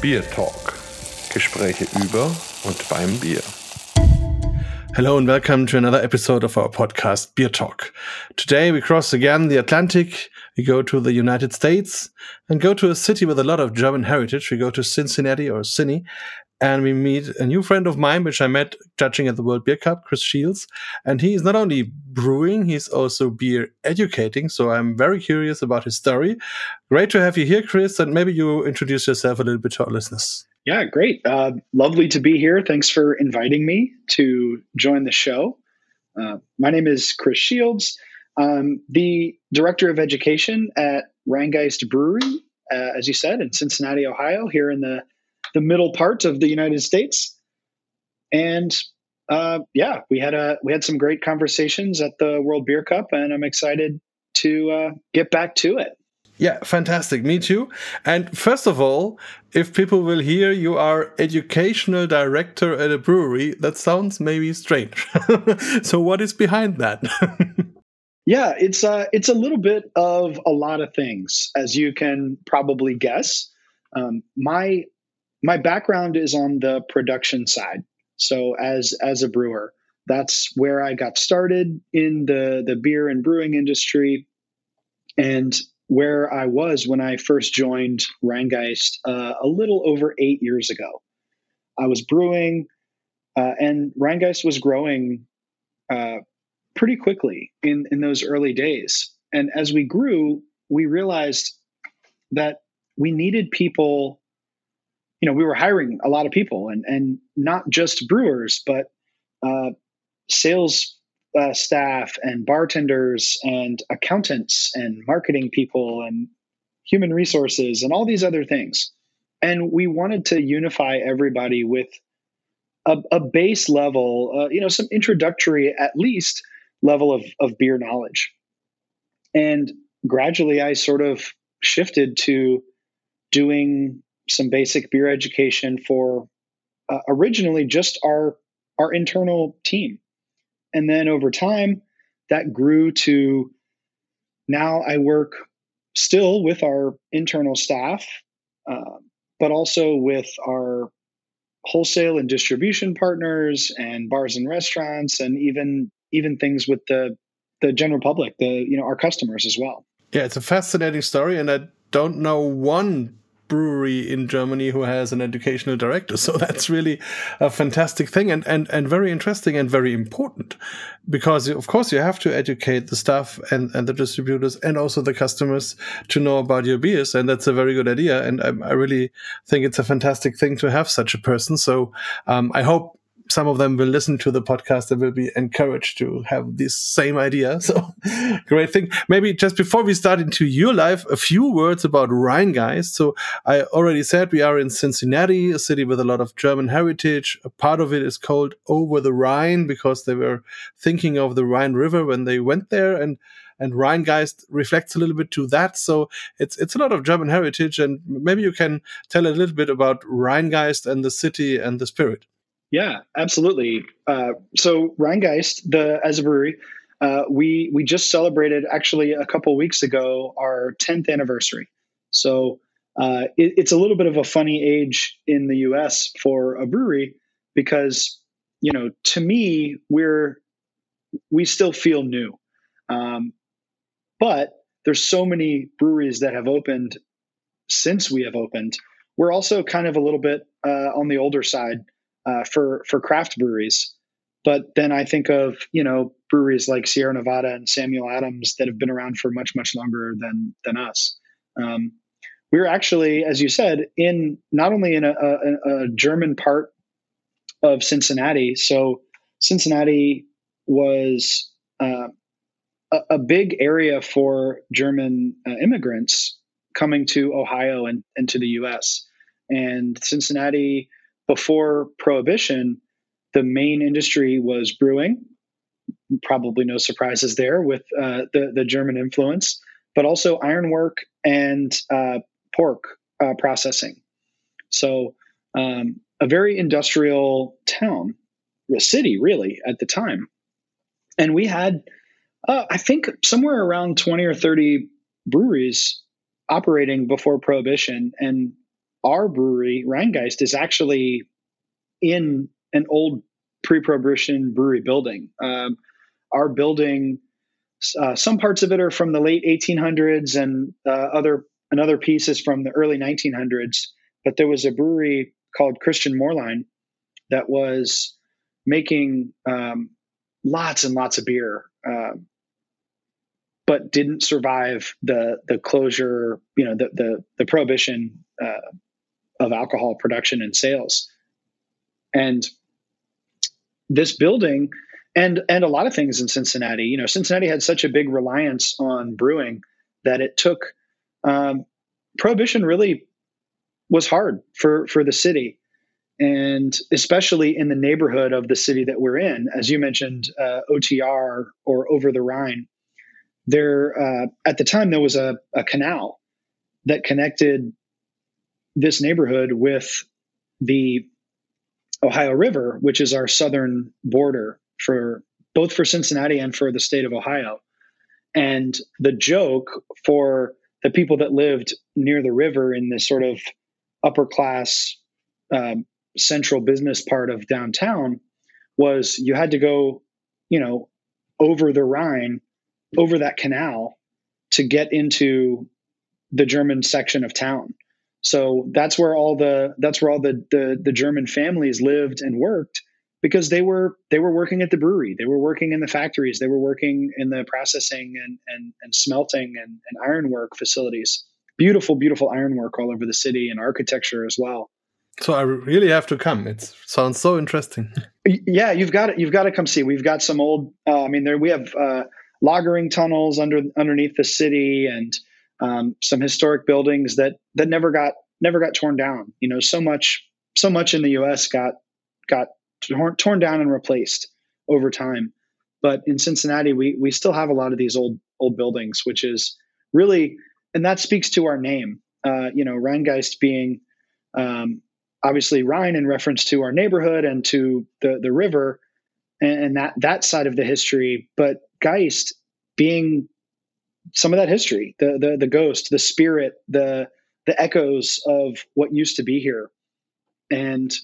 BierTalk. Gespräche über und beim Bier. Hello and welcome to another episode of our podcast, BierTalk. Today we cross again the Atlantic, we go to the United States, and go to a city with a lot of German heritage. We go to Cincinnati or Cincy, and we meet a new friend of mine, which I met judging at the World Beer Cup, Chris Shields. And he's not only brewing, he's also beer educating. So I'm very curious about his story. Great to have you here, Chris. And maybe you introduce yourself a little bit to our listeners. Yeah, great. Uh, lovely to be here. Thanks for inviting me to join the show. Uh, my name is Chris Shields. I'm the director of education at Rhinegeist Brewery, uh, as you said, in Cincinnati, Ohio, here in the the middle part of the United States. And uh, yeah, we had a we had some great conversations at the World Beer Cup, and I'm excited to uh, get back to it. Yeah, fantastic. Me too. And first of all, if people will hear you are educational director at a brewery, that sounds maybe strange. so what is behind that? yeah, it's uh it's a little bit of a lot of things, as you can probably guess. Um, my my background is on the production side. So as as a brewer, that's where I got started in the the beer and brewing industry, and where I was when I first joined Rhinegeist uh, a little over eight years ago. I was brewing, uh, and Rhinegeist was growing uh, pretty quickly in in those early days. And as we grew, we realized that we needed people you know, we were hiring a lot of people and, and not just brewers, but uh, sales uh, staff and bartenders and accountants and marketing people and human resources and all these other things. And we wanted to unify everybody with a, a base level, uh, you know, some introductory, at least, level of, of beer knowledge. And gradually, I sort of shifted to doing some basic beer education for uh, originally just our our internal team, and then over time that grew to now I work still with our internal staff, uh, but also with our wholesale and distribution partners and bars and restaurants, and even even things with the the general public, the you know our customers as well. Yeah, it's a fascinating story, and I don't know one brewery in Germany who has an educational director. So that's really a fantastic thing and, and, and very interesting and very important because, of course, you have to educate the staff and, and the distributors and also the customers to know about your beers. And that's a very good idea. And I, I really think it's a fantastic thing to have such a person. So um, I hope some of them will listen to the podcast and will be encouraged to have this same idea. So great thing. Maybe just before we start into your life, a few words about Rhinegeist. So I already said we are in Cincinnati, a city with a lot of German heritage. A part of it is called Over the Rhine because they were thinking of the Rhine River when they went there and and Rhinegeist reflects a little bit to that. So it's it's a lot of German heritage, and maybe you can tell a little bit about Rhinegeist and the city and the spirit. Yeah, absolutely. Uh, so Rhinegeist, the as a brewery, uh, we we just celebrated actually a couple weeks ago our 10th anniversary. So uh, it, it's a little bit of a funny age in the U.S. for a brewery because you know to me we're we still feel new, um, but there's so many breweries that have opened since we have opened. We're also kind of a little bit uh, on the older side uh, for for craft breweries. But then I think of you know breweries like Sierra Nevada and Samuel Adams that have been around for much much longer than than us. Um, we were actually, as you said, in not only in a, a, a German part of Cincinnati. So Cincinnati was uh, a, a, big area for German uh, immigrants coming to Ohio and, and to the U.S. And Cincinnati before prohibition, the main industry was brewing. Probably no surprises there with uh, the the German influence, but also ironwork and uh, pork uh, processing. So um, a very industrial town, a city really at the time, and we had uh, I think somewhere around twenty or thirty breweries operating before prohibition and our brewery, Rhinegeist, is actually in an old pre-prohibition brewery building. Um, our building, uh, some parts of it are from the late 1800s, and uh, other another piece is from the early 1900s. But there was a brewery called Christian Moerlein that was making um, lots and lots of beer, uh, but didn't survive the the closure, you know, the the, the prohibition uh, of alcohol production and sales. And this building and and a lot of things in Cincinnati. You know, Cincinnati had such a big reliance on brewing that it took um, prohibition really was hard for for the city, and especially in the neighborhood of the city that we're in. As you mentioned, uh, OTR or over the Rhine. There uh, at the time there was a, a canal that connected this neighborhood with the Ohio River, which is our southern border for both for Cincinnati and for the state of Ohio. And the joke for the people that lived near the river in this sort of upper class um, central business part of downtown was you had to go, you know, over the Rhine, over that canal to get into the German section of town. So that's where all the that's where all the, the the German families lived and worked because they were they were working at the brewery, they were working in the factories, they were working in the processing and and, and smelting and, and ironwork facilities. Beautiful, beautiful ironwork all over the city and architecture as well. So I really have to come. It sounds so interesting. Yeah, you've got it. You've got to come see. We've got some old. Uh, I mean, there we have uh, lagering tunnels under underneath the city, and um, some historic buildings that that never got never got torn down. You know, so much so much in the U.S. got got torn, torn down and replaced over time. But in Cincinnati, we we still have a lot of these old old buildings, which is really and that speaks to our name. Uh, you know, Rhinegeist being um, obviously Rhine in reference to our neighborhood and to the the river and, and that that side of the history, but Geist being some of that history, the the the ghost, the spirit, the the echoes of what used to be here, and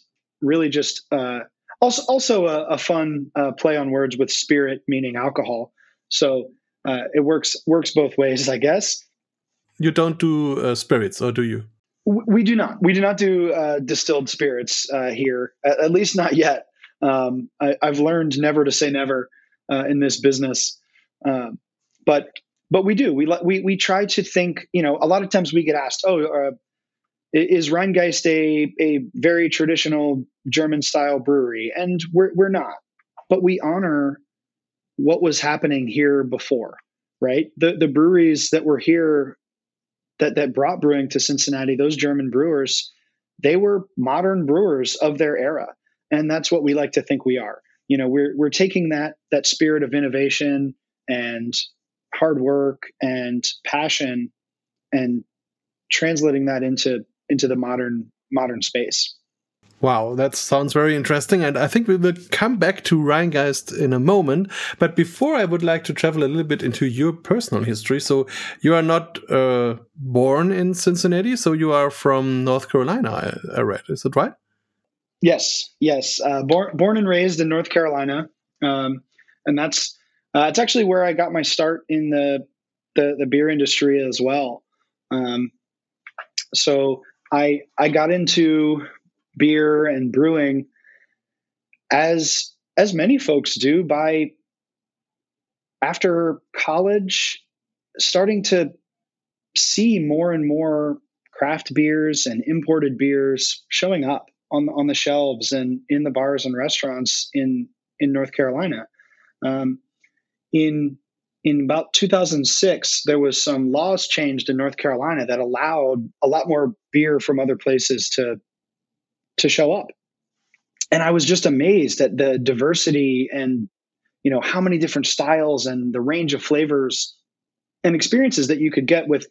really just uh, also also a, a fun uh, play on words with spirit meaning alcohol. So uh, it works works both ways, I guess. You don't do uh, spirits, or do you? We do not. We do not do uh, distilled spirits uh, here, at, at, least not yet. Um, I, have learned never to say never in this business. Um, but but we do. We we we try to think. You know, a lot of times we get asked, "Oh, uh, is Rhinegeist a a very traditional German style brewery?" And we're we're not, but we honor what was happening here before, right? The the breweries that were here that that brought brewing to Cincinnati, those German brewers, they were modern brewers of their era, and that's what we like to think we are. You know, we're we're taking that that spirit of innovation and hard work and passion and translating that into into the modern modern space. Wow, that sounds very interesting. And I think we will come back to Rhinegeist in a moment. But before, I would like to travel a little bit into your personal history. So, you are not uh, born in Cincinnati, so you are from North Carolina, I, I read. Is that right? Yes, yes. Uh, born, born and raised in North Carolina. Um, and that's uh, it's actually where I got my start in the the, the beer industry as well. Um, so I I got into beer and brewing as as many folks do by after college starting to see more and more craft beers and imported beers showing up on on the shelves and in the bars and restaurants in in North Carolina. Um, in in about 2006 there was some laws changed in north carolina that allowed a lot more beer from other places to to show up. And i was just amazed at the diversity and you know how many different styles and the range of flavors and experiences that you could get with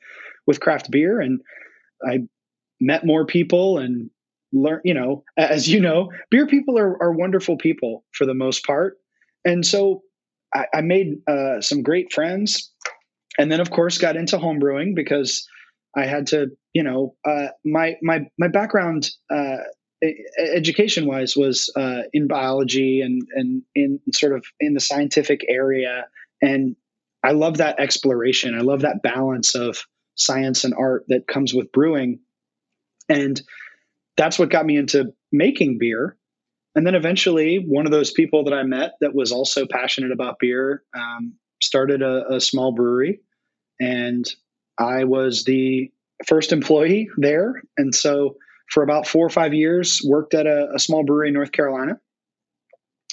with craft beer. And i met more people and learn you know as you know beer people are, are wonderful people for the most part. And so I, I made uh, some great friends, and then of course got into homebrewing because I had to, you know, uh, my my my background uh, education wise was uh, in biology and and in sort of in the scientific area, and I love that exploration. I love that balance of science and art that comes with brewing, and that's what got me into making beer. And then eventually, one of those people that I met that was also passionate about beer um, started a, a small brewery, and I was the first employee there. And so for about four or five years, worked at a, a small brewery in North Carolina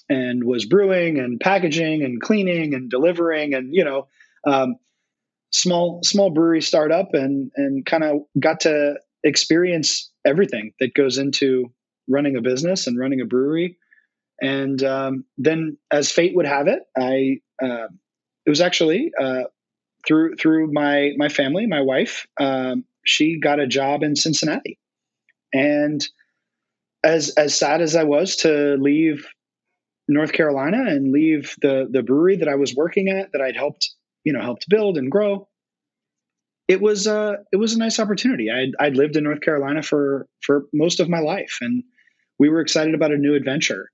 and was brewing and packaging and cleaning and delivering and, you know, um, small, small brewery startup and, and kind of got to experience everything that goes into running a business and running a brewery. And um, then, as fate would have it, I uh, it was actually uh, through through my my family, my wife. Um, she got a job in Cincinnati, and as as sad as I was to leave North Carolina and leave the the brewery that I was working at, that I'd helped you know helped build and grow, it was uh it was a nice opportunity. I'd I'd lived in North Carolina for for most of my life, and we were excited about a new adventure.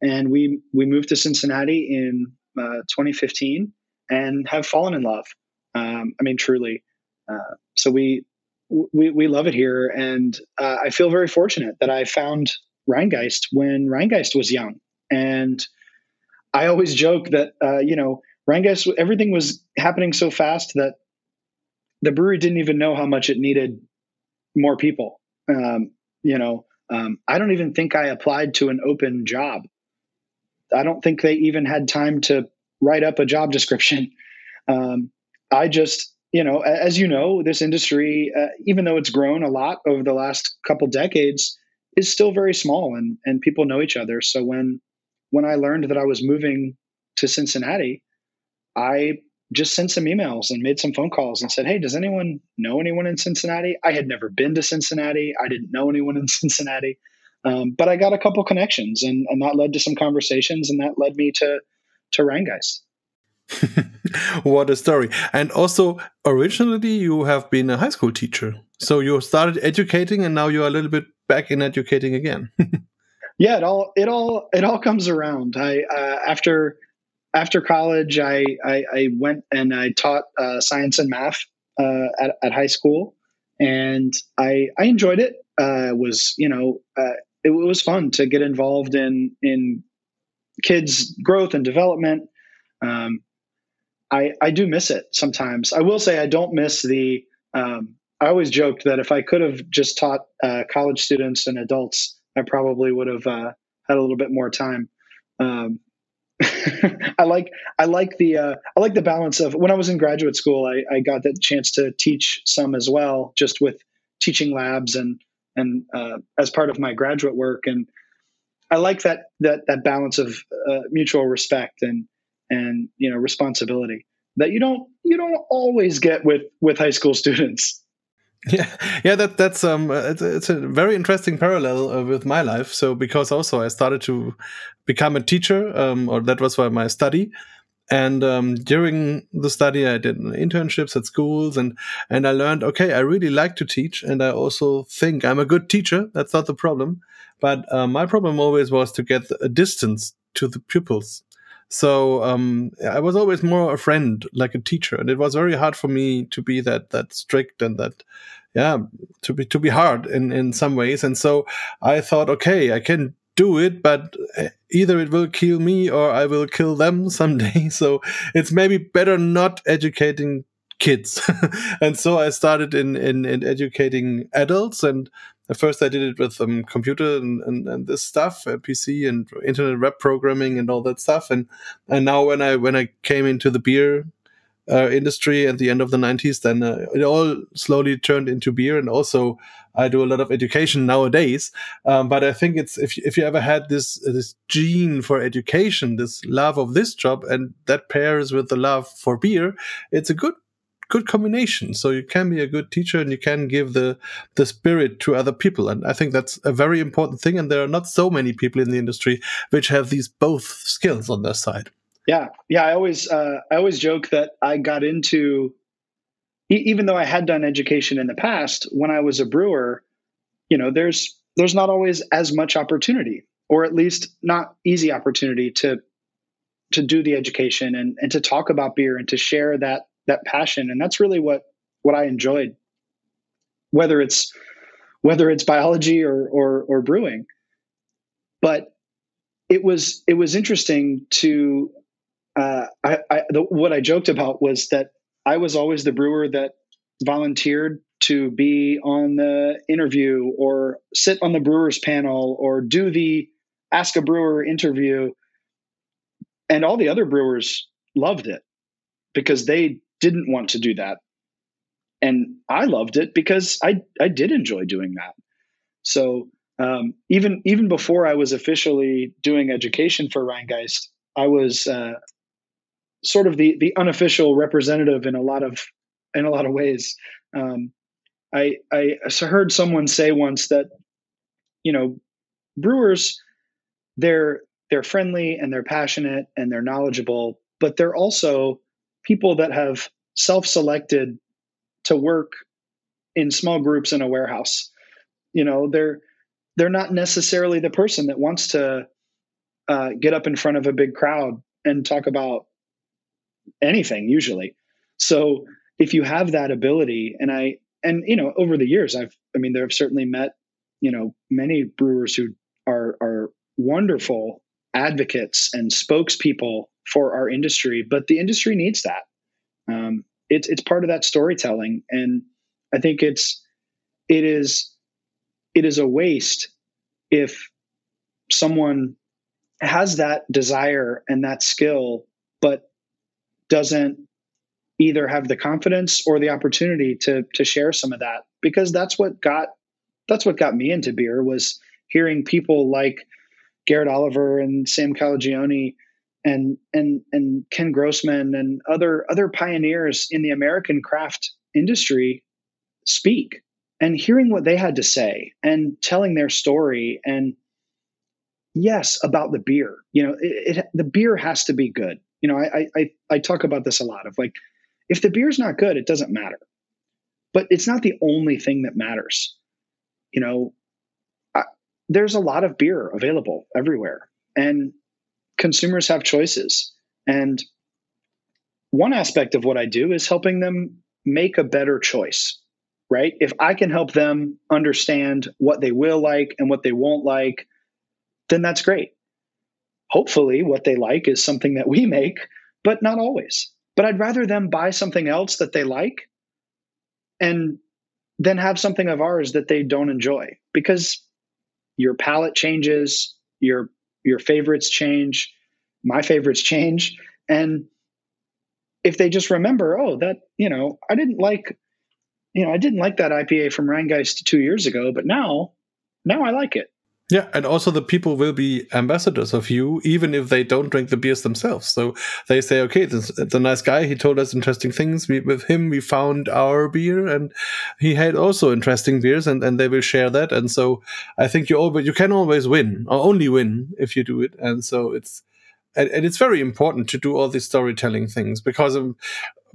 And we we moved to Cincinnati in uh, 2015 and have fallen in love. Um, I mean, truly. Uh, so we we we love it here, and uh, I feel very fortunate that I found Rhinegeist when Rhinegeist was young, and I always joke that uh, you know Rhinegeist everything was happening so fast that the brewery didn't even know how much it needed more people. Um, you know, um, I don't even think I applied to an open job. I don't think they even had time to write up a job description. Um, I just you know, as you know, this industry, uh, even though it's grown a lot over the last couple decades, is still very small, and and people know each other. So when when I learned that I was moving to Cincinnati, I just sent some emails and made some phone calls and said, "Hey, does anyone know anyone in Cincinnati?" I had never been to Cincinnati. I didn't know anyone in Cincinnati, um, but I got a couple connections, and and that led to some conversations, and that led me to to Rhinegeist. what a story. And also, originally, you have been a high school teacher. So you started educating and now you're a little bit back in educating again. yeah, it all, it all, it all comes around. I, uh, after, after college, I, I, I, went and I taught uh, science and math uh, at, at high school. And I, I enjoyed it. Uh, was, you know, uh, it was fun to get involved in, in kids' growth and development. Um, I, I do miss it sometimes. I will say I don't miss the. Um, I always joked that if I could have just taught uh, college students and adults, I probably would have uh, had a little bit more time. Um, I like I like the uh, I like the balance of when I was in graduate school. I, I got the chance to teach some as well, just with teaching labs and and uh, as part of my graduate work. And I like that that that balance of uh, mutual respect and and you know responsibility that you don't you don't always get with with high school students yeah yeah that that's um uh, it's, it's a very interesting parallel uh, with my life. So because also i started to become a teacher um or that was my study. And um, during the study i did internships at schools and and i learned okay i really like to teach and i also think i'm a good teacher. That's not the problem. But uh, my problem always was to get a distance to the pupils so um, I was always more a friend, like a teacher, and it was very hard for me to be that that strict and that yeah to be to be hard in in some ways. And so I thought, okay, I can do it, but eh, either it will kill me or I will kill them someday. So it's maybe better not educating kids. and so I started in, in, in educating adults and at first I did it with um, computer and, and, and this stuff, uh, PC and internet web programming and all that stuff. And and now when I when I came into the beer uh, industry at the end of the 90s, then uh, it all slowly turned into beer. And also I do a lot of education nowadays. Um, but I think it's if if you ever had this this gene for education, this love of this job, and that pairs with the love for beer, it's a good good combination. So you can be a good teacher and you can give the the spirit to other people. And I think that's a very important thing. And there are not so many people in the industry which have these both skills on their side. Yeah, yeah. I always uh, I always joke that I got into even though I had done education in the past, when I was a brewer, you know, there's there's not always as much opportunity, or at least not easy opportunity to to do the education and, and to talk about beer and to share that that passion. And that's really what what I enjoyed. Whether it's whether it's biology or or, or brewing. But it was it was interesting to uh, I, I the, what I joked about was that I was always the brewer that volunteered to be on the interview or sit on the brewers panel or do the ask a brewer interview and all the other brewers loved it because they didn't want to do that. And i loved it because i i did enjoy doing that. So um, even even before i was officially doing education for rhinegeist i was uh, sort of the the unofficial representative in a lot of in a lot of ways. Um, I I heard someone say once that you know brewers they're they're friendly and they're passionate and they're knowledgeable, but they're also people that have self-selected to work in small groups in a warehouse. You know, they're they're not necessarily the person that wants to uh, get up in front of a big crowd and talk about anything usually. So if you have that ability, and I and you know over the years I've I mean there have certainly met you know many brewers who are are wonderful advocates and spokespeople for our industry, but the industry needs that. Um, it's it's part of that storytelling, and I think it's it is it is a waste if someone has that desire and that skill, but doesn't either have the confidence or the opportunity to to share some of that because that's what got that's what got me into beer was hearing people like Garrett Oliver and Sam Calagione and and and Ken Grossman and other other pioneers in the American craft industry speak and hearing what they had to say and telling their story and yes about the beer you know it, it the beer has to be good you know I, I i talk about this a lot of like if the beer's not good, it doesn't matter. But it's not the only thing that matters. You know, there's a lot of beer available everywhere, and consumers have choices. And one aspect of what I do is helping them make a better choice, right? If I can help them understand what they will like and what they won't like, then that's great. Hopefully, what they like is something that we make, but not always. But I'd rather them buy something else that they like and then have something of ours that they don't enjoy because your palate changes, your your favorites change, my favorites change and if they just remember, oh, that, you know, I didn't like you know, I didn't like that IPA from Rhinegeist 2 years ago, but now now I like it. Yeah, and also the people will be ambassadors of you, even if they don't drink the beers themselves. So they say, okay, this, it's a nice guy. He told us interesting things. We, with him, we found our beer, and he had also interesting beers, and, and they will share that. And so I think you always you can always win, or only win if you do it. And so it's and, and it's very important to do all these storytelling things because of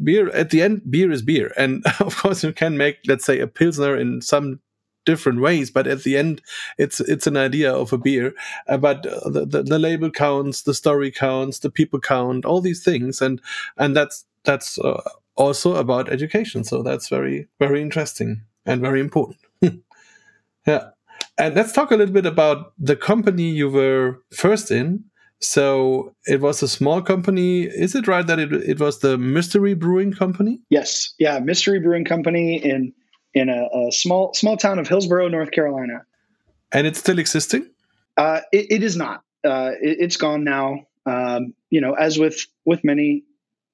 beer at the end beer is beer and of course you can make let's say a pilsner in some different ways but at the end it's it's an idea of a beer uh, but the, the, the label counts the story counts the people count all these things and and that's that's uh, also about education so that's very very interesting and very important yeah and let's talk a little bit about the company you were first in so it was a small company. Is it right that it, it was the Mystery Brewing Company? Yes. Yeah. Mystery Brewing Company in in a, a, small small town of Hillsborough, North Carolina. And it's still existing? Uh, it, it is not. Uh, it, has gone now. Um, you know, as with with many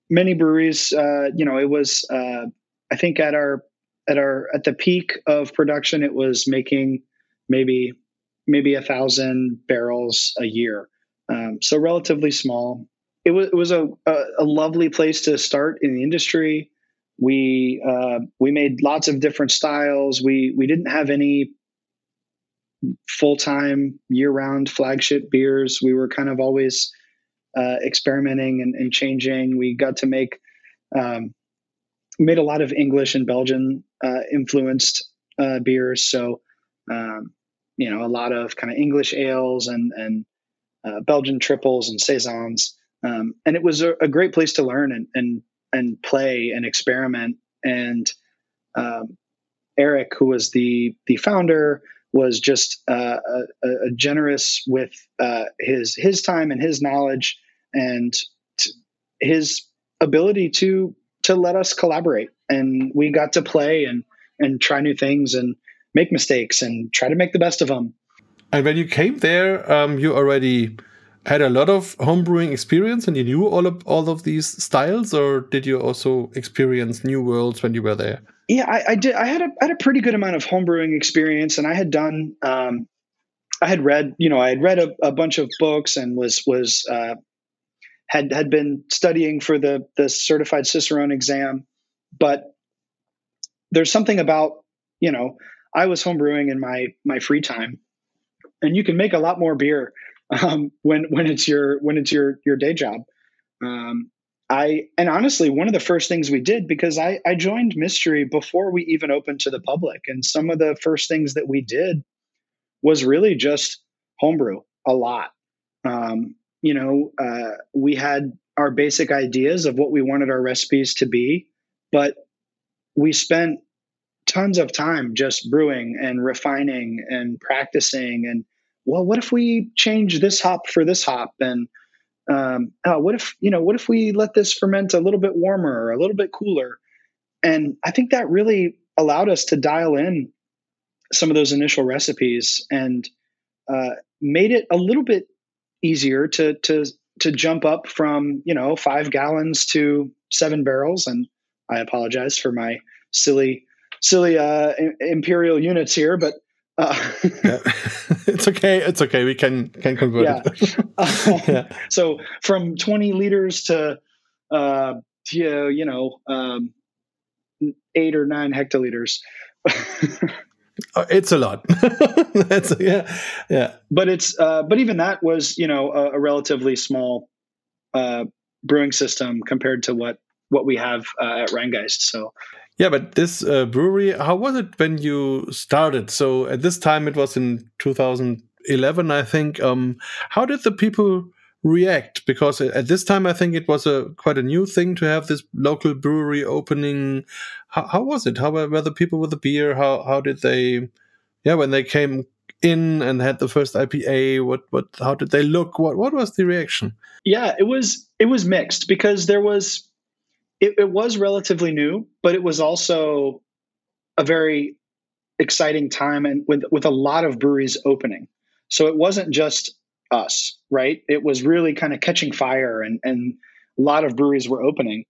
many breweries, uh, you know, it was. Uh, I think at our at our at the peak of production, it was making maybe maybe a thousand barrels a year. Um, so relatively small. It was it was a, a, a lovely place to start in the industry. We uh, we made lots of different styles. We we didn't have any full time year round flagship beers. We were kind of always uh, experimenting and, and, changing. We got to make um, made a lot of English and Belgian uh, influenced uh, beers. So, um, you know, a lot of kind of English ales and and uh, Belgian triples and saisons. Um, and it was a, a, great place to learn and and and play and experiment. And um, Eric, who was the the founder, was just uh, a, a, generous with uh, his his time and his knowledge and t- his ability to to let us collaborate. And we got to play and and try new things and make mistakes and try to make the best of them. And when you came there, um, you already had a lot of homebrewing experience and you knew all of all of these styles, or did you also experience new worlds when you were there? Yeah, I, I did. I had a I had a pretty good amount of homebrewing experience, and I had done. Um, I had read, you know, I had read a, a bunch of books and was was uh, had had been studying for the the certified Cicerone exam, but there's something about you know I was homebrewing in my my free time, and you can make a lot more beer um, when when it's your when it's your your day job. Um, I and honestly, one of the first things we did because I I joined Mystery before we even opened to the public, and some of the first things that we did was really just homebrew a lot. Um, you know, uh, we had our basic ideas of what we wanted our recipes to be, but we spent tons of time just brewing and refining and practicing and well, what if we change this hop for this hop? And um, oh, what if you know, what if we let this ferment a little bit warmer or a little bit cooler? And I think that really allowed us to dial in some of those initial recipes and uh, made it a little bit easier to to to jump up from you know five gallons to seven barrels. And I apologize for my silly silly uh, imperial units here, but uh, yeah. it's okay. It's okay. We can can convert yeah. it. yeah. So from 20 liters to uh, to, you know um, eight or nine hectoliters. Uh, it's a lot. That's yeah, yeah. But it's uh, but even that was you know a, a relatively small uh, brewing system compared to what what we have uh, at Rhinegeist. So yeah, but this uh, brewery, how was it when you started? So at this time, it was in 2011, I think. Um, how did the people react? Because at this time, I think it was a quite a new thing to have this local brewery opening. How, how was it? How were the people with the beer? How how did they? Yeah, when they came in and had the first IPA, what what? How did they look? What what was the reaction? Yeah, it was it was mixed because there was it, it was relatively new, but it was also a very exciting time and with with a lot of breweries opening. So it wasn't just us, right? It was really kind of catching fire and and a lot of breweries were opening.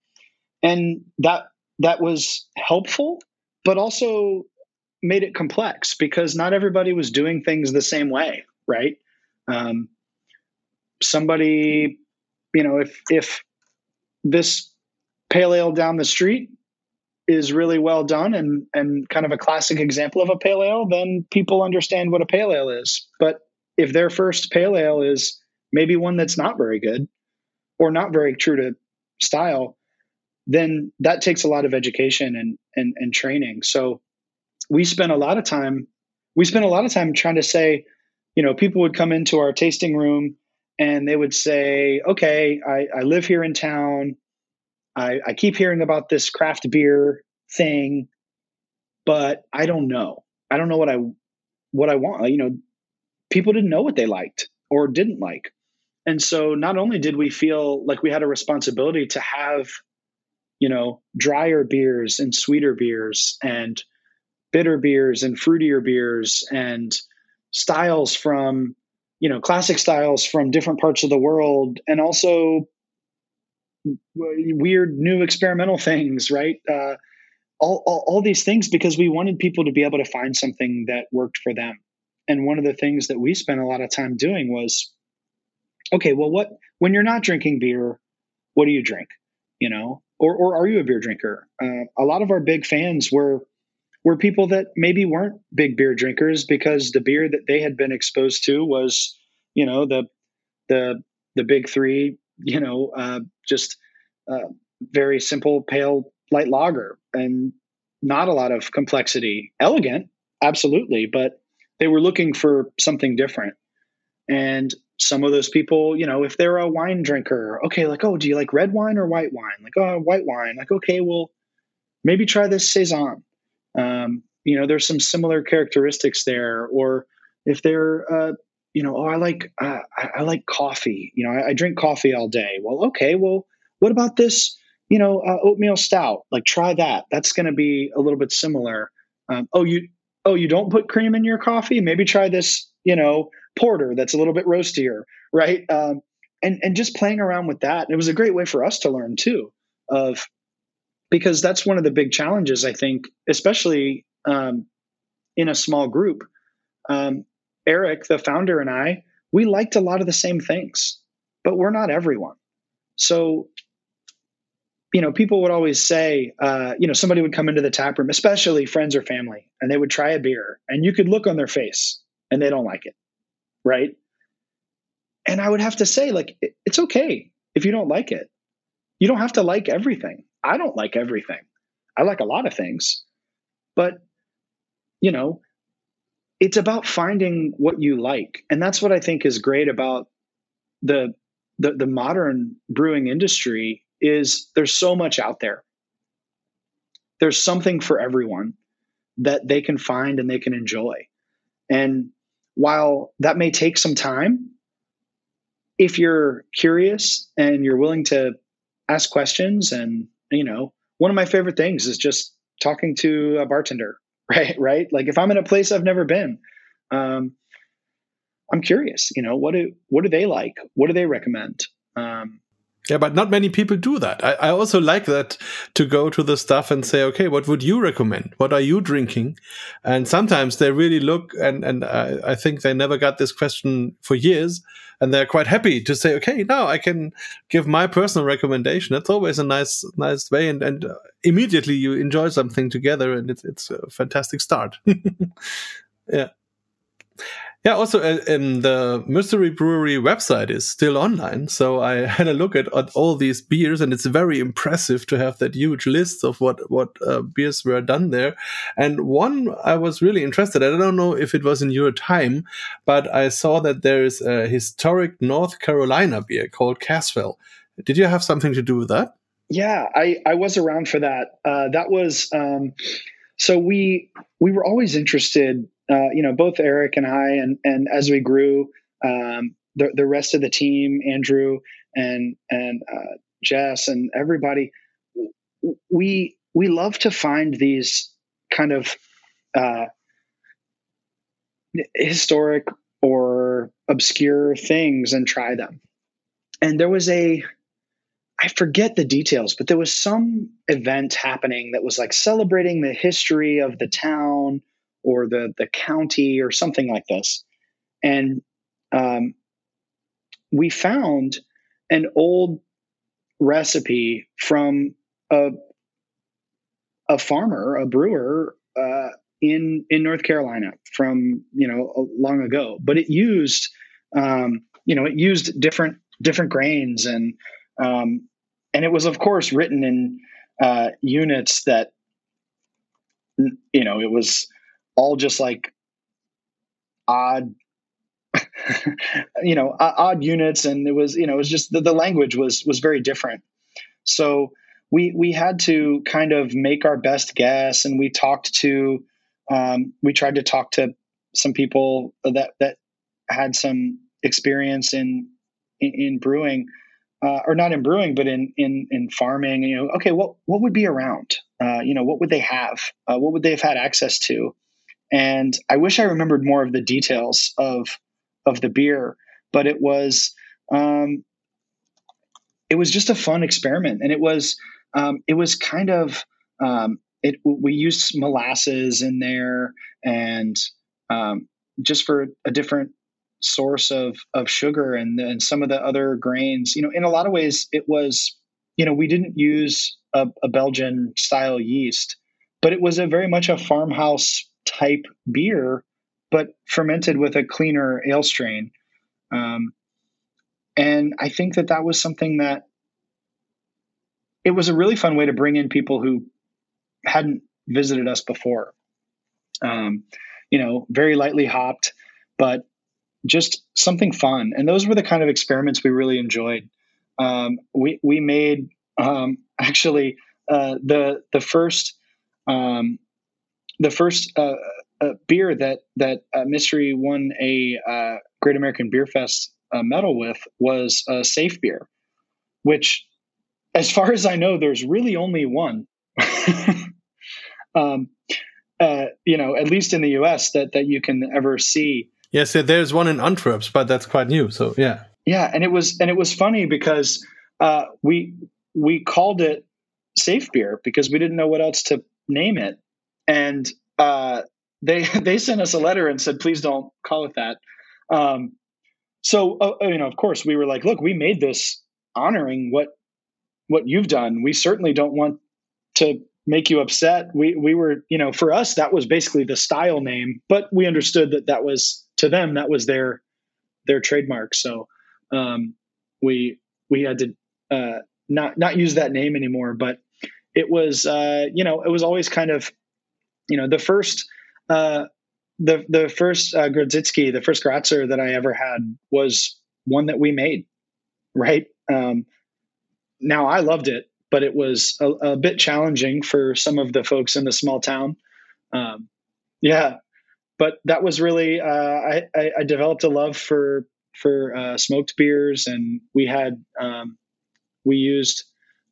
And that that was helpful, but also made it complex because not everybody was doing things the same way, right? Um, somebody, you know, if if this pale ale down the street is really well done and and kind of a classic example of a pale ale, then people understand what a pale ale is. But if their first pale ale is maybe one that's not very good or not very true to style, then that takes a lot of education and and, and training. So we spent a lot of time we spent a lot of time trying to say, you know, people would come into our tasting room and they would say, okay, I, I live here in town. I, I keep hearing about this craft beer thing, but I don't know. I don't know what I what I want. You know, people didn't know what they liked or didn't like. And so not only did we feel like we had a responsibility to have, you know, drier beers and sweeter beers and bitter beers and fruitier beers and styles from, you know, classic styles from different parts of the world and also weird new experimental things, right? Uh, all, all, all these things because we wanted people to be able to find something that worked for them. And one of the things that we spent a lot of time doing was, okay, well, what when you're not drinking beer, what do you drink? You know, or or are you a beer drinker? Uh, a lot of our big fans were were people that maybe weren't big beer drinkers because the beer that they had been exposed to was, you know, the the the big three you know, uh, just uh, very simple, pale, light lager. and not a lot of complexity. Elegant, absolutely, but they were looking for something different. And some of those people, you know, if they're a wine drinker, okay, like, oh, do you like red wine or white wine? Like, oh, white wine. Like, okay, well, maybe try this saison. Um, you know, there's some similar characteristics there. Or if they're, uh, you know, oh, I like uh, I, I, like coffee. You know, I, I, drink coffee all day. Well, okay, well, what about this? You know, uh, oatmeal stout. Like, try that. That's going to be a little bit similar. Um, oh, you oh, you don't put cream in your coffee? Maybe try this. You know, porter that's a little bit roastier, right? Um, and and just playing around with that. It was a great way for us to learn too, of because that's one of the big challenges I think, especially um, in a small group. Um, Eric, the founder, and I, we liked a lot of the same things, but we're not everyone. So, you know, people would always say, uh, you know, somebody would come into the tap room, especially friends or family, and they would try a beer, and you could look on their face and they don't like it right? And I would have to say, like, it's okay if you don't like it. You don't have to like everything. I don't like everything. I like a lot of things. But, you know, it's about finding what you like. And that's what I think is great about the the, the modern brewing industry is there's so much out there. There's something for everyone that they can find and they can enjoy. And while that may take some time, if you're curious and you're willing to ask questions and you know one of my favorite things is just talking to a bartender right right? Like if i'm in a place i've never been um, i'm curious you know what do what do they like? What do they recommend? Um, yeah, but not many people do that. I, I, also like that to go to the stuff and say, okay, what would you recommend? What are you drinking? And sometimes they really look, and and I, I think they never got this question for years, and they're quite happy to say, okay, now I can give my personal recommendation. That's always a nice nice way, and and uh, immediately you enjoy something together, and it's it's a fantastic start. yeah. Yeah, also uh, um, the Mystery Brewery website is still online. So I had a look at, at, all these beers, and it's very impressive to have that huge list of what what uh, beers were done there. And one I was really interested. I don't know if it was in your time, but I saw that there is a historic North Carolina beer called Caswell. Did you have something to do with that? Yeah, I I was around for that. Uh, that was. Um, so we we were always interested uh, you know, both Eric and I, and and as we grew, um, the the rest of the team, Andrew and and uh, Jess and everybody, we we love to find these kind of uh, historic or obscure things and try them. And there was a I forget the details, but there was some event happening that was like celebrating the history of the town or the the county or something like this, and um, we found an old recipe from a a farmer, a brewer uh, in in North Carolina from you know long ago, but it used um, you know it used different different grains and um, and it was of course written in uh, units that you know it was all just like odd you know odd units and it was you know it was just the, the language was was very different. So we we had to kind of make our best guess and we talked to um, we tried to talk to some people that that had some experience in in, in brewing uh, or not in brewing but in in in farming you know okay what what would be around? Uh, you know what would they have? Uh, what would they have had access to and I wish I remembered more of the details of of the beer, but it was um, it was just a fun experiment, and it was um, it was kind of um, it. We used molasses in there, and um, just for a different source of of sugar and and some of the other grains. You know, in a lot of ways, it was you know we didn't use a, a Belgian style yeast, but it was a very much a farmhouse type beer, but fermented with a cleaner ale strain. Um, and I think that that was something that it was a really fun way to bring in people who hadn't visited us before. Um, you know, very lightly hopped, but just something fun. And those were the kind of experiments we really enjoyed. Um, we we made um, actually uh, the the first um, the first uh, uh, beer that that uh, Mystery won a uh, Great American Beer Fest uh, medal with was a Seef beer, which, as far as I know, there's really only one. um, you know, at least in the U.S. that that you can ever see. Yes, there's one in Antwerp, but that's quite new. So yeah, yeah, and it was and it was funny because uh, we we called it Seef beer because we didn't know what else to name it, and uh, they they sent us a letter and said please don't call it that. Um, so uh, you know, of course, we were like, look, we made this honoring what what you've done. We certainly don't want to make you upset. We we were, you know, for us that was basically the style name, but we understood that that was to them that was their their trademark. So um, we we had to uh, not not use that name anymore. But it was uh, you know it was always kind of you know the first uh, the the first uh, Grodziskie, the first Grätzer that I ever had was one that we made, right? Um, now I loved it, but it was a, a, bit challenging for some of the folks in the small town. Um, yeah, but that was really uh, I, I, I, developed a love for for uh, smoked beers, and we had um, we used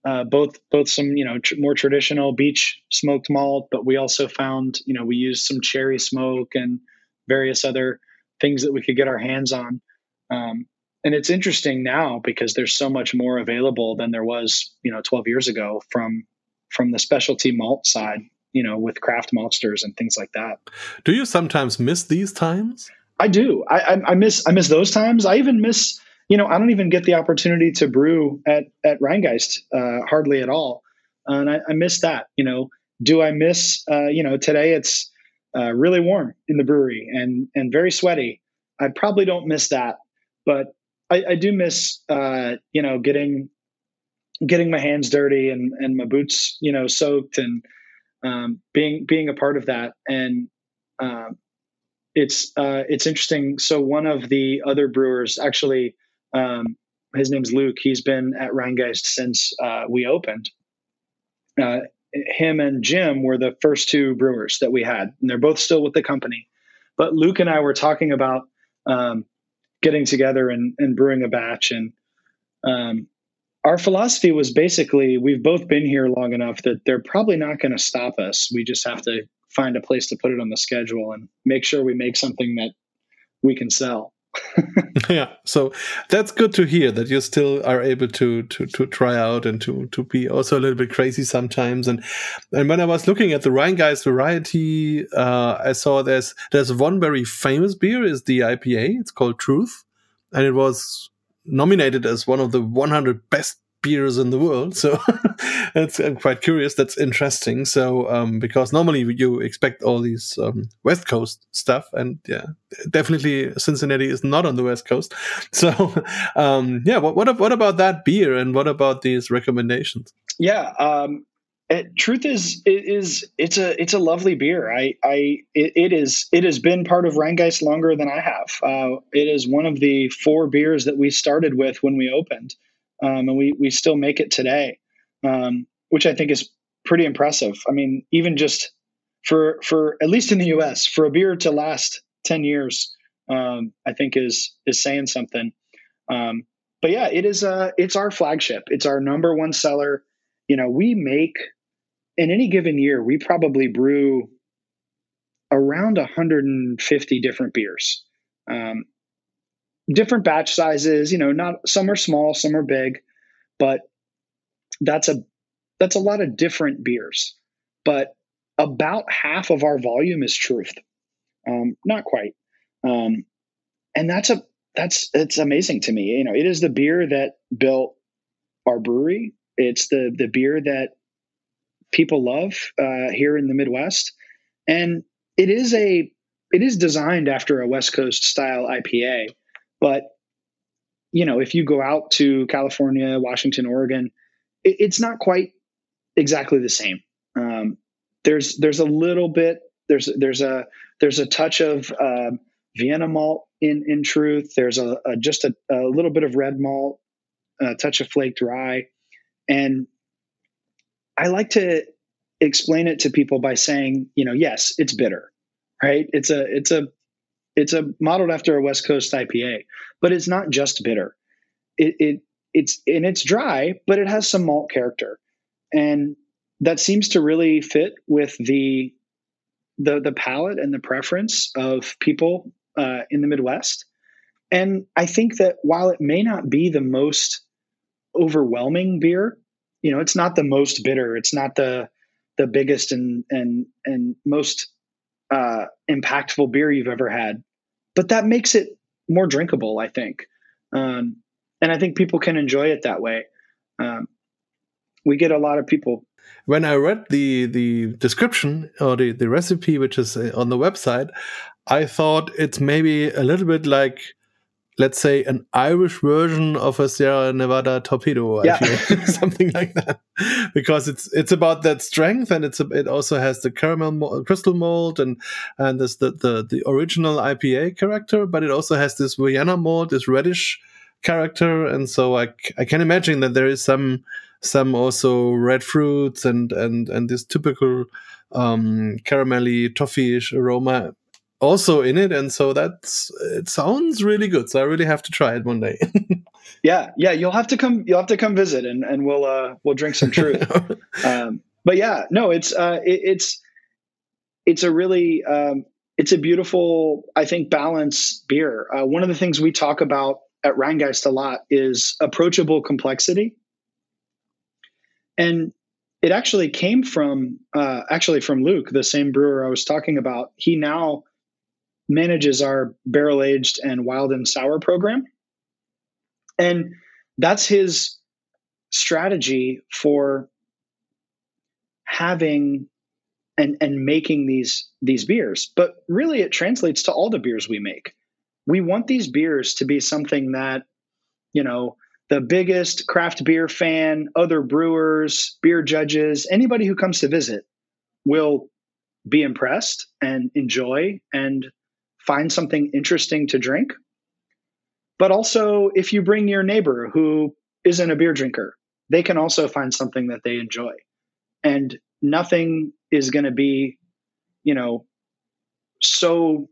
uh, both both some you know tr- more traditional beech smoked malt, but we also found you know we used some cherry smoke and various other things that we could get our hands on. Um, and it's interesting now because there's so much more available than there was you know 12 years ago from from the specialty malt side you know, with craft maltsters and things like that. Do you sometimes miss these times? I do. I, I, I miss I miss those times. I even miss you know I don't even get the opportunity to brew at at Rhinegeist uh, hardly at all, and I, I, miss that. You know, do I miss uh, you know today it's uh, really warm in the brewery and and very sweaty. I probably don't miss that, but I, I do miss uh, you know getting getting my hands dirty and and my boots you know soaked and um, being being a part of that and uh, it's uh, it's interesting so one of the other brewers actually um, his name's luke he's been at Rhinegeist since uh, we opened uh, him and jim were the first two brewers that we had and they're both still with the company but luke and i were talking about um, getting together and, and brewing a batch and um, our philosophy was basically we've both been here long enough that they're probably not going to stop us. We just have to find a place to put it on the schedule and make sure we make something that we can sell. yeah, so that's good to hear that you still are able to to to try out and to to be also a little bit crazy sometimes. And and when I was looking at the Rhinegeist variety, uh, I saw there's there's one very famous beer is the IPA. It's called Truth, and it was nominated as one of the 100 best beers in the world. So I'm quite curious. That's interesting. So um, because normally you expect all these um, West Coast stuff, and yeah, definitely Cincinnati is not on the West Coast. So um, yeah, what what what about that beer, and what about these recommendations? Yeah. Um, it, truth is, it is it's a it's a lovely beer. I I it, it is it has been part of Rhinegeist longer than I have. Uh, it is one of the four beers that we started with when we opened, um, and we we still make it today, um, which I think is pretty impressive. I mean, even just for for at least in the U.S. for a beer to last ten years, um, I think is is saying something. Um, but yeah, it is uh it's our flagship. It's our number one seller. You know, we make in any given year, we probably brew around 150 different beers. Um, different batch sizes, you know, not some are small, some are big, but that's a that's a lot of different beers. But about half of our volume is truth. Um, not quite. Um, and that's a that's it's amazing to me. You know, it is the beer that built our brewery. It's the the beer that people love uh, here in the Midwest, and it is a it is designed after a West Coast style IPA, but you know if you go out to California, Washington, Oregon, it, it's not quite exactly the same. Um, there's there's a little bit there's there's a there's a touch of uh, Vienna malt in in truth. There's a, a just a, a, little bit of red malt, a touch of flaked rye, and I like to explain it to people by saying, you know, yes, it's bitter, right? It's a it's a it's a modeled after a West Coast IPA, but it's not just bitter. It, it it's and it's dry, but it has some malt character, and that seems to really fit with the the the palate and the preference of people uh, in the Midwest. And I think that while it may not be the most overwhelming beer, you know, it's not the most bitter. It's not the the biggest and and and most uh, impactful beer you've ever had, but that makes it more drinkable. I think, um, and I think people can enjoy it that way. Um, we get a lot of people when I read the the description or the, the recipe, which is uh, on the website, I thought it's maybe a little bit like, let's say, an Irish version of a Sierra Nevada torpedo, yeah. something like that, because it's it's about that strength, and it's a, it also has the caramel malt, crystal malt, and and this the, the the original IPA character, but it also has this Vienna malt, this reddish character, and so I I can imagine that there is some some also red fruits and and and this typical um, caramelly toffee-ish aroma also in it and so that's it sounds really good so i really have to try it one day. Yeah yeah you'll have to come you'll have to come visit and and we'll uh we'll drink some truth. Um but yeah no it's uh it, it's it's a really um it's a beautiful i think balance beer. Uh, one of the things we talk about at Rhinegeist a lot is approachable complexity. And it actually came from uh, actually from Luke, the same brewer I was talking about. He now manages our barrel aged and wild and sour program, and that's his strategy for having and and making these these beers. But really, it translates to all the beers we make. We want these beers to be something that you know the biggest craft beer fan, other brewers, beer judges, anybody who comes to visit will be impressed and enjoy and find something interesting to drink. But also, if you bring your neighbor who isn't a beer drinker, they can also find something that they enjoy. And nothing is going to be, you know, so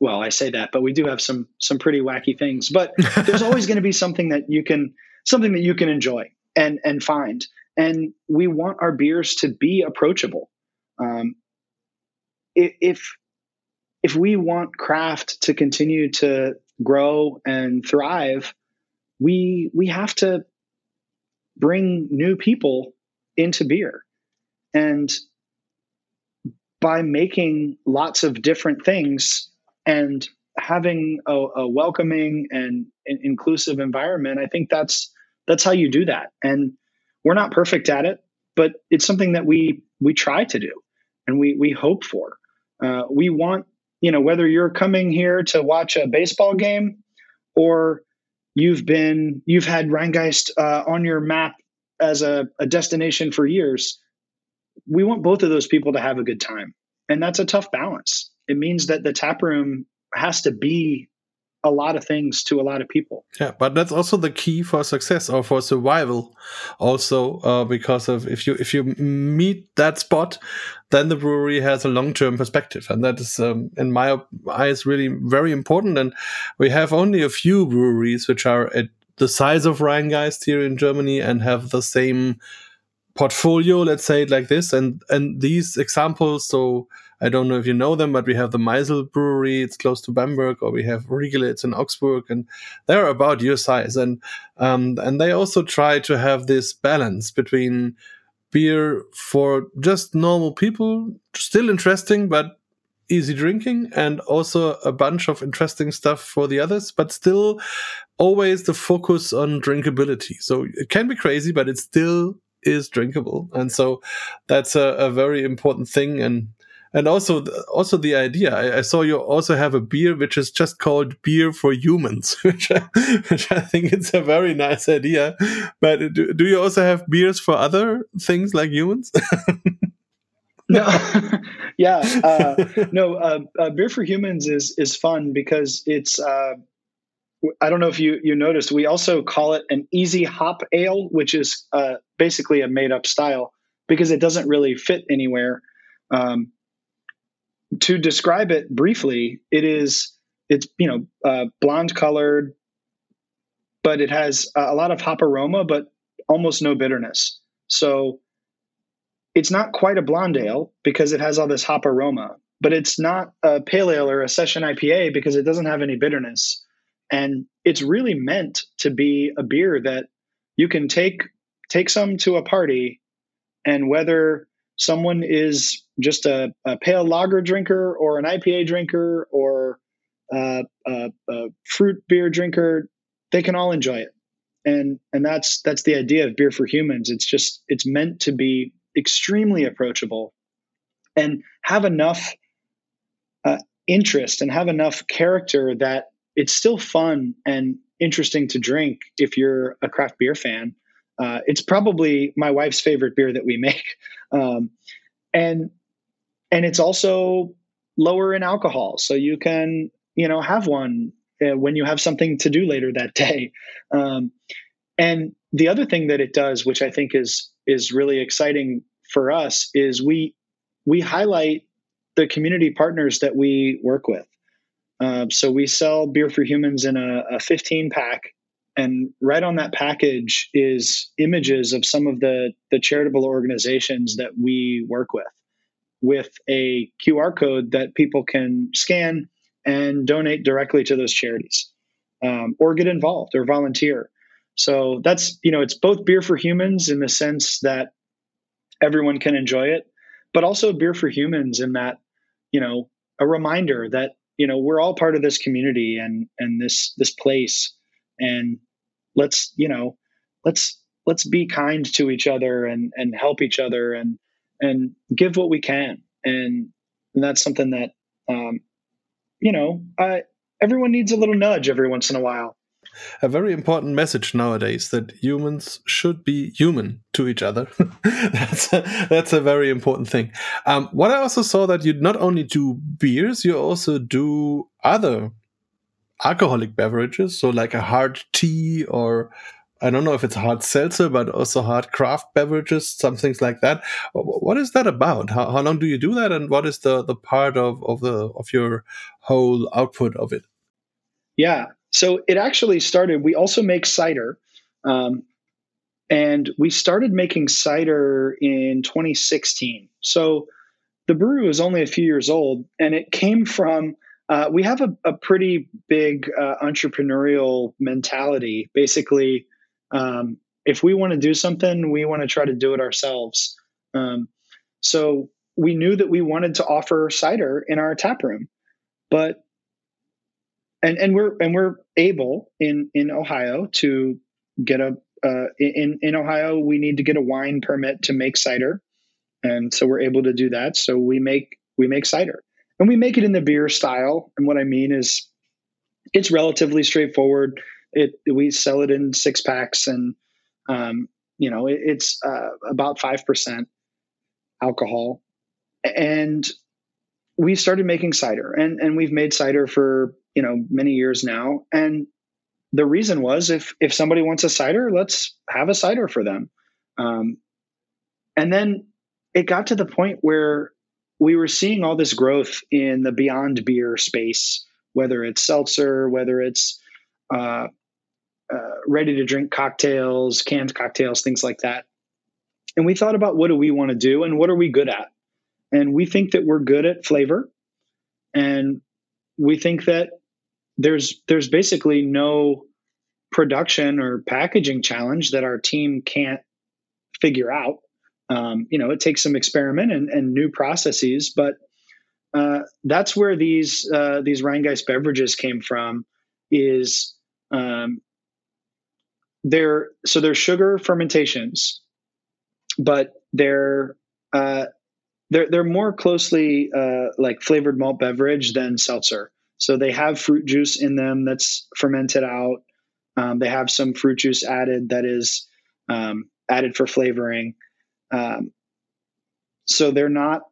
well, I say that, but we do have some some pretty wacky things. But there's always going to be something that you can something that you can enjoy and and find. And we want our beers to be approachable. Um, if if we want craft to continue to grow and thrive, we we have to bring new people into beer. And by making lots of different things and having a, a welcoming and, and inclusive environment i think that's that's how you do that and we're not perfect at it but it's something that we we try to do and we we hope for uh, we want you know whether you're coming here to watch a baseball game or you've been you've had Rhinegeist uh, on your map as a, a destination for years we want both of those people to have a good time. And that's a tough balance. It means that the tap room has to be a lot of things to a lot of people. Yeah, but that's also the key for success or for survival. Also, uh, because of if you if you meet that spot, then the brewery has a long term perspective, and that is, um, in my eyes, really very important. And we have only a few breweries which are at the size of Rhinegeist here in Germany and have the same portfolio. Let's say it like this, and and these examples. So I don't know if you know them, but we have the Maisel Brewery. It's close to Bamberg, or we have Riegele. It's in Augsburg, and they're about your size. And um, and they also try to have this balance between beer for just normal people, still interesting, but easy drinking, and also a bunch of interesting stuff for the others, but still always the focus on drinkability. So it can be crazy, but it still is drinkable. And so that's a, a very important thing. And and also also the idea I, I, saw you also have a beer which is just called beer for humans which I, which I think it's a very nice idea but do, do you also have beers for other things like humans no, yeah, uh, no. Uh, uh, beer for humans is is fun because it's. Uh, I don't know if you you noticed. We also call it an easy hop ale, which is uh, basically a made up style because it doesn't really fit anywhere. Um, to describe it briefly, it is it's you know uh, blonde colored, but it has a lot of hop aroma, but almost no bitterness. So it's not quite a blonde ale because it has all this hop aroma, but it's not a pale ale or a session IPA because it doesn't have any bitterness. And it's really meant to be a beer that you can take take some to a party and whether someone is just a, a pale lager drinker or an IPA drinker or uh, a, a fruit beer drinker, they can all enjoy it. And and that's that's the idea of beer for humans. It's just it's meant to be extremely approachable and have enough uh, interest and have enough character that it's still fun and interesting to drink if you're a craft beer fan. Uh, it's probably my wife's favorite beer that we make, um, and and it's also lower in alcohol, so you can you know have one uh, when you have something to do later that day. Um, and the other thing that it does, which I think is is really exciting for us, is we we highlight the community partners that we work with. Uh, so we sell beer for humans in a, a 15 pack and right on that package is images of some of the the charitable organizations that we work with with a qr code that people can scan and donate directly to those charities um, or get involved or volunteer. So that's you know it's both beer for humans in the sense that everyone can enjoy it but also beer for humans in that you know a reminder that you know we're all part of this community and and this this place and let's you know let's let's be kind to each other and and help each other and and give what we can and, and that's something that um, you know I, everyone needs a little nudge every once in a while a very important message nowadays that humans should be human to each other. that's a, that's a very important thing. Um, what I also saw that you not only do beers, you also do other alcoholic beverages, so like a hard tea or I don't know if it's hard seltzer, but also hard craft beverages, some things like that. What is that about? How, how long do you do that, and what is the the part of of the of your whole output of it? Yeah, so it actually started. We also make cider, um, and we started making cider in 2016. So the brewery was only a few years old, and it came from uh, we have a, a pretty big uh, entrepreneurial mentality. Basically, um, if we want to do something, we want to try to do it ourselves. Um, so we knew that we wanted to offer cider in our tap room, but and and we're and we're able in in Ohio to get a uh, in in Ohio we need to get a wine permit to make cider, and so we're able to do that. So we make we make cider and we make it in the beer style. And what I mean is, it's relatively straightforward. It we sell it in six packs, and um, you know it, it's uh, about five percent alcohol, and we started making cider, and and we've made cider for you know many years now, and the reason was if if somebody wants a cider, let's have a cider for them. Um, and then it got to the point where we were seeing all this growth in the beyond beer space, whether it's seltzer, whether it's uh, uh, ready to drink cocktails, canned cocktails, things like that. And we thought about what do we want to do and what are we good at? And we think that we're good at flavor. And we think that there's there's basically no production or packaging challenge that our team can't figure out um, you know, it takes some experiment and, and new processes, but uh, that's where these uh, these Rhinegeist beverages came from. Is um, they're so they're sugar fermentations, but they're uh, they're they're more closely uh, like flavored malt beverage than seltzer. So they have fruit juice in them that's fermented out. Um, they have some fruit juice added that is um, added for flavoring. Um, so they're not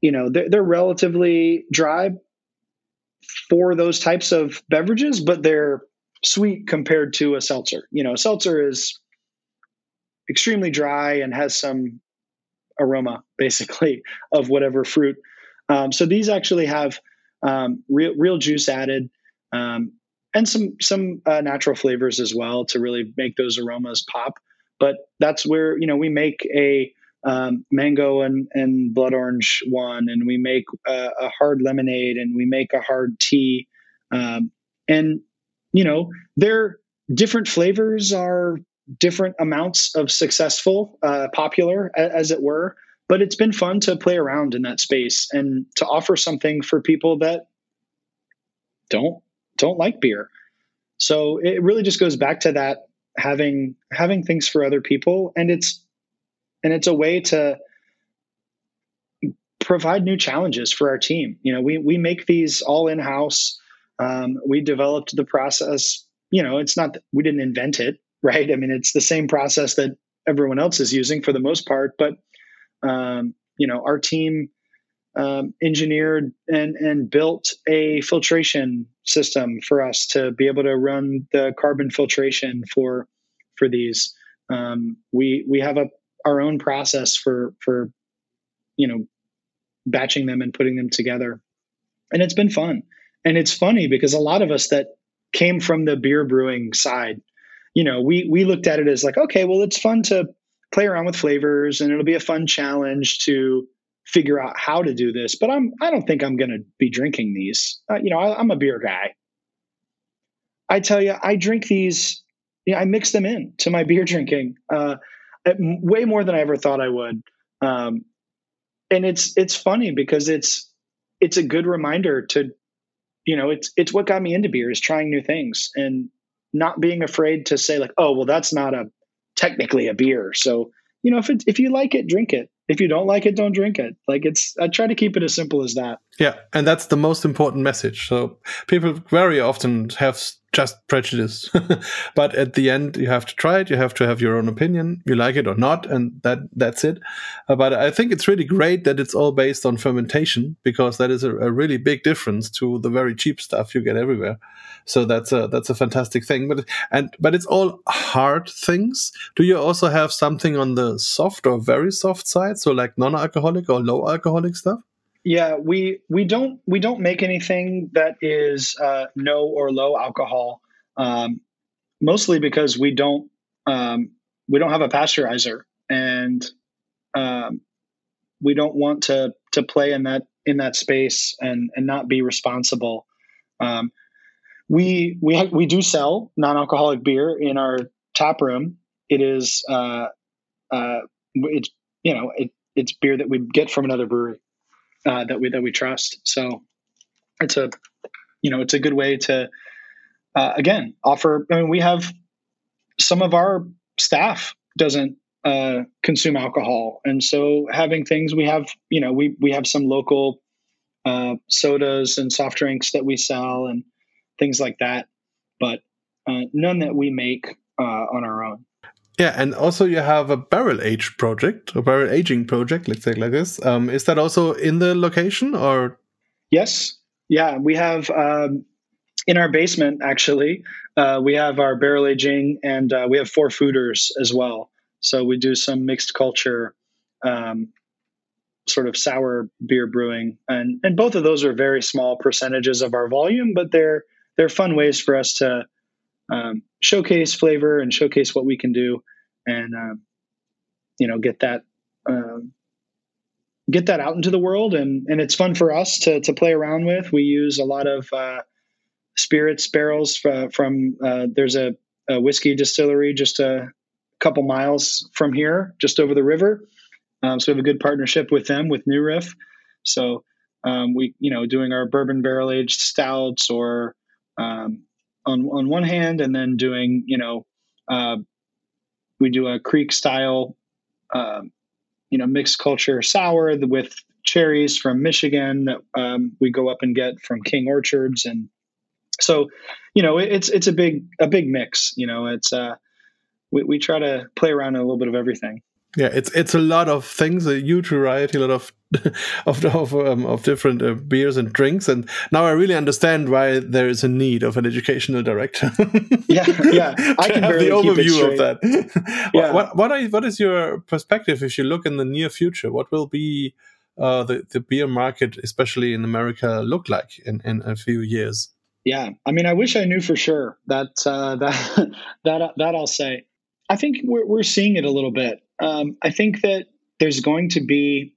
you know they're, they're relatively dry for those types of beverages, but they're sweet compared to a seltzer. You know, a seltzer is extremely dry and has some aroma, basically, of whatever fruit. Um, so these actually have um, real real juice added, um, and some some uh, natural flavors as well to really make those aromas pop. But that's where you know we make a um, mango and, and blood orange one, and we make a, a hard lemonade, and we make a hard tea, um, and you know their different flavors are different amounts of successful, uh, popular as it were. But it's been fun to play around in that space and to offer something for people that don't don't like beer. So it really just goes back to that having having things for other people, and it's and it's a way to provide new challenges for our team. You know, we we make these all in house. Um, we developed the process. You know, it's not that we didn't invent it, right? I mean, it's the same process that everyone else is using for the most part. But um, you know, our team um, engineered and and built a filtration system for us to be able to run the carbon filtration for for these. Um, we we have a our own process for for you know batching them and putting them together. And it's been fun. And it's funny because a lot of us that came from the beer brewing side you know we we looked at it as like okay well it's fun to play around with flavors and it'll be a fun challenge to figure out how to do this. But i'm i don't think i'm going to be drinking these. Uh, you know I, i'm a beer guy. I tell you i drink these you know, i mix them in to my beer drinking. Uh, way more than I ever thought I would. Um, and it's it's funny because it's it's a good reminder to, you know, it's it's what got me into beer is trying new things and not being afraid to say like, oh, well, that's not a technically a beer. So you know, if it, if you like it, drink it. If you don't like it, don't drink it. Like it's, I try to keep it as simple as that. Yeah, and that's the most important message. So people very often have just prejudice. but at the end, you have to try it. You have to have your own opinion. You like it or not, and that that's it. Uh, but I think it's really great that it's all based on fermentation because that is a, a, really big difference to the very cheap stuff you get everywhere. So that's a that's a fantastic thing. But and but it's all hard things. Do you also have something on the soft or very soft side? So like non-alcoholic or low alcoholic stuff? Yeah, we we don't we don't make anything that is uh, no or low alcohol, um, mostly because we don't um, we don't have a pasteurizer, and um, we don't want to to play in that in that space and and not be responsible. Um, we we ha- we do sell non-alcoholic beer in our tap room. It is uh, uh, it's you know it, it's beer that we get from another brewery uh, that we that we trust. So it's a you know it's a good way to uh, again offer. I mean, we have some of our staff doesn't uh, consume alcohol, and so having things we have you know we we have some local uh, sodas and soft drinks that we sell and things like that, but uh, none that we make uh, on our. Yeah, and also you have a barrel age project, a barrel aging project, let's say like this. Um, is that also in the location or? Yes. Yeah, we have um, in our basement actually. Uh, we have our barrel aging, and uh, we have four foeders as well. So we do some mixed culture, um, sort of sour beer brewing, and and both of those are very small percentages of our volume, but they're they're fun ways for us to um, showcase flavor and showcase what we can do, and um, you know get that um, get that out into the world. And and it's fun for us to to play around with. We use a lot of uh, spirits barrels from, from uh, there's a, a, whiskey distillery just a couple miles from here, just over the river. Um, so we have a good partnership with them with New Riff. So um, we, you know, doing our bourbon barrel aged stouts or um, on on one hand, and then doing you know uh, we do a kriek style uh, you know mixed culture sour with cherries from Michigan that um, we go up and get from King Orchards, and so you know it, it's it's a big a big mix. You know, it's uh, we we try to play around a little bit of everything. Yeah, it's it's a lot of things, a huge variety, a lot of of of, um, of different uh, beers and drinks, and now I really understand why there is a need of an educational director. yeah, yeah, I can have the overview of that. Yeah. what what are, what is your perspective if you look in the near future? What will be uh, the the beer market, especially in America, look like in in a few years? Yeah, I mean, I wish I knew for sure. That uh, that that that I'll say. I think we're we're seeing it a little bit um, I think that there's going to be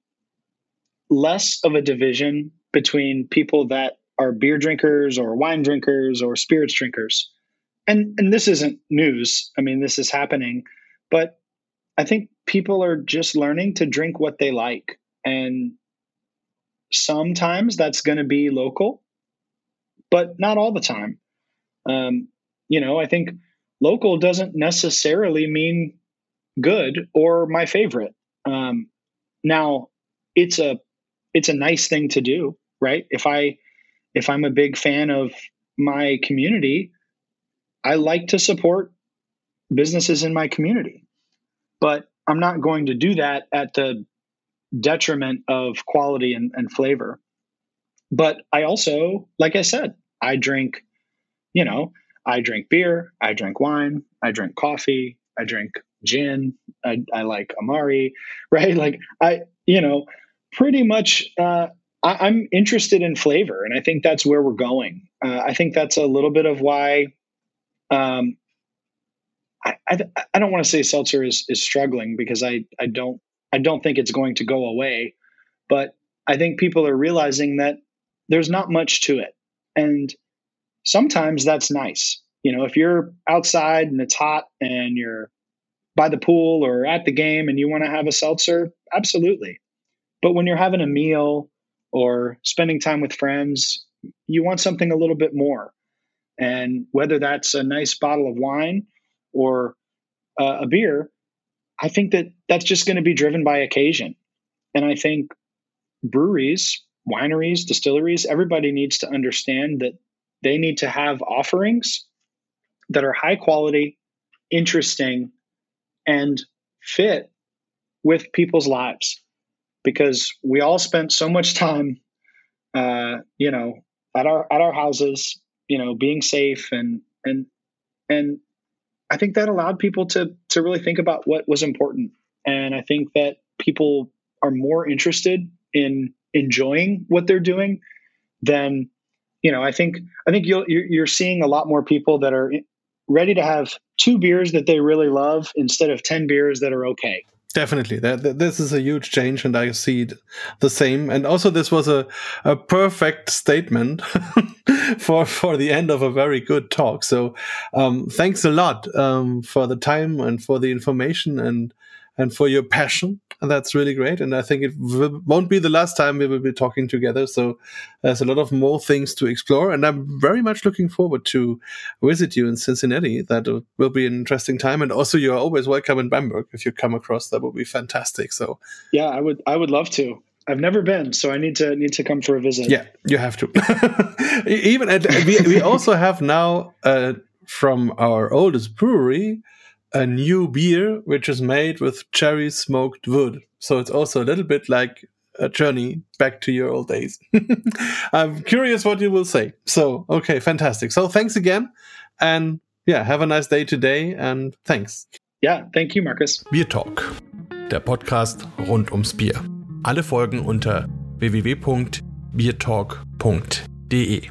less of a division between people that are beer drinkers or wine drinkers or spirits drinkers. And and this isn't news. I mean, this is happening, but I think people are just learning to drink what they like. And sometimes that's going to be local, but not all the time. Um, you know, I think local doesn't necessarily mean good or my favorite. Um, now, it's a it's a nice thing to do, right? If I if I'm a big fan of my community, I like to support businesses in my community, but I'm not going to do that at the detriment of quality and, and flavor. But I also, like I said, I drink, you know, I drink beer, I drink wine, I drink coffee, I drink gin. I, I like Amari, right? Like I, you know, pretty much. Uh, I, am interested in flavor, and I think that's where we're going. Uh, I think that's a little bit of why. Um, I, I, I don't want to say seltzer is is struggling because I I don't I don't think it's going to go away, but I think people are realizing that there's not much to it, and sometimes that's nice. You know, if you're outside and it's hot and you're by the pool or at the game and you want to have a seltzer, absolutely. But when you're having a meal or spending time with friends, you want something a little bit more. And whether that's a nice bottle of wine or uh, a beer, I think that that's just going to be driven by occasion. And I think breweries, wineries, distilleries, everybody needs to understand that they need to have offerings that are high quality, interesting, and fit with people's lives because we all spent so much time uh, you know at our at our houses you know being safe and and and i think that allowed people to to really think about what was important. And i think that people are more interested in enjoying what they're doing than you know i think i think you're, you're seeing a lot more people that are ready to have two beers that they really love instead of 10 beers that are okay. Definitely, this is a huge change, and I see the same. And also, this was a, a perfect statement for for the end of a very good talk. So, um, thanks a lot um, for the time and for the information and and for your passion. And that's really great. And I think it w- won't be the last time we will be talking together. So there's a lot of more things to explore. And I'm very much looking forward to visit you in Cincinnati. That will be an interesting time. And also, you're always welcome in Bamberg. If you come across, that would be fantastic. So, yeah, I would, I would love to. I've never been, so I need to need to come for a visit. Yeah, you have to. Even at, we, we also have now uh, from our oldest brewery a new beer which is made with cherry smoked wood. So it's also a little bit like a journey back to your old days. I'm curious what you will say. So, okay, fantastic. So, thanks again. And yeah, have a nice day today and thanks. Yeah, thank you, Marcus. BierTalk, der Podcast rund ums Bier. Alle Folgen unter www.biertalk.de.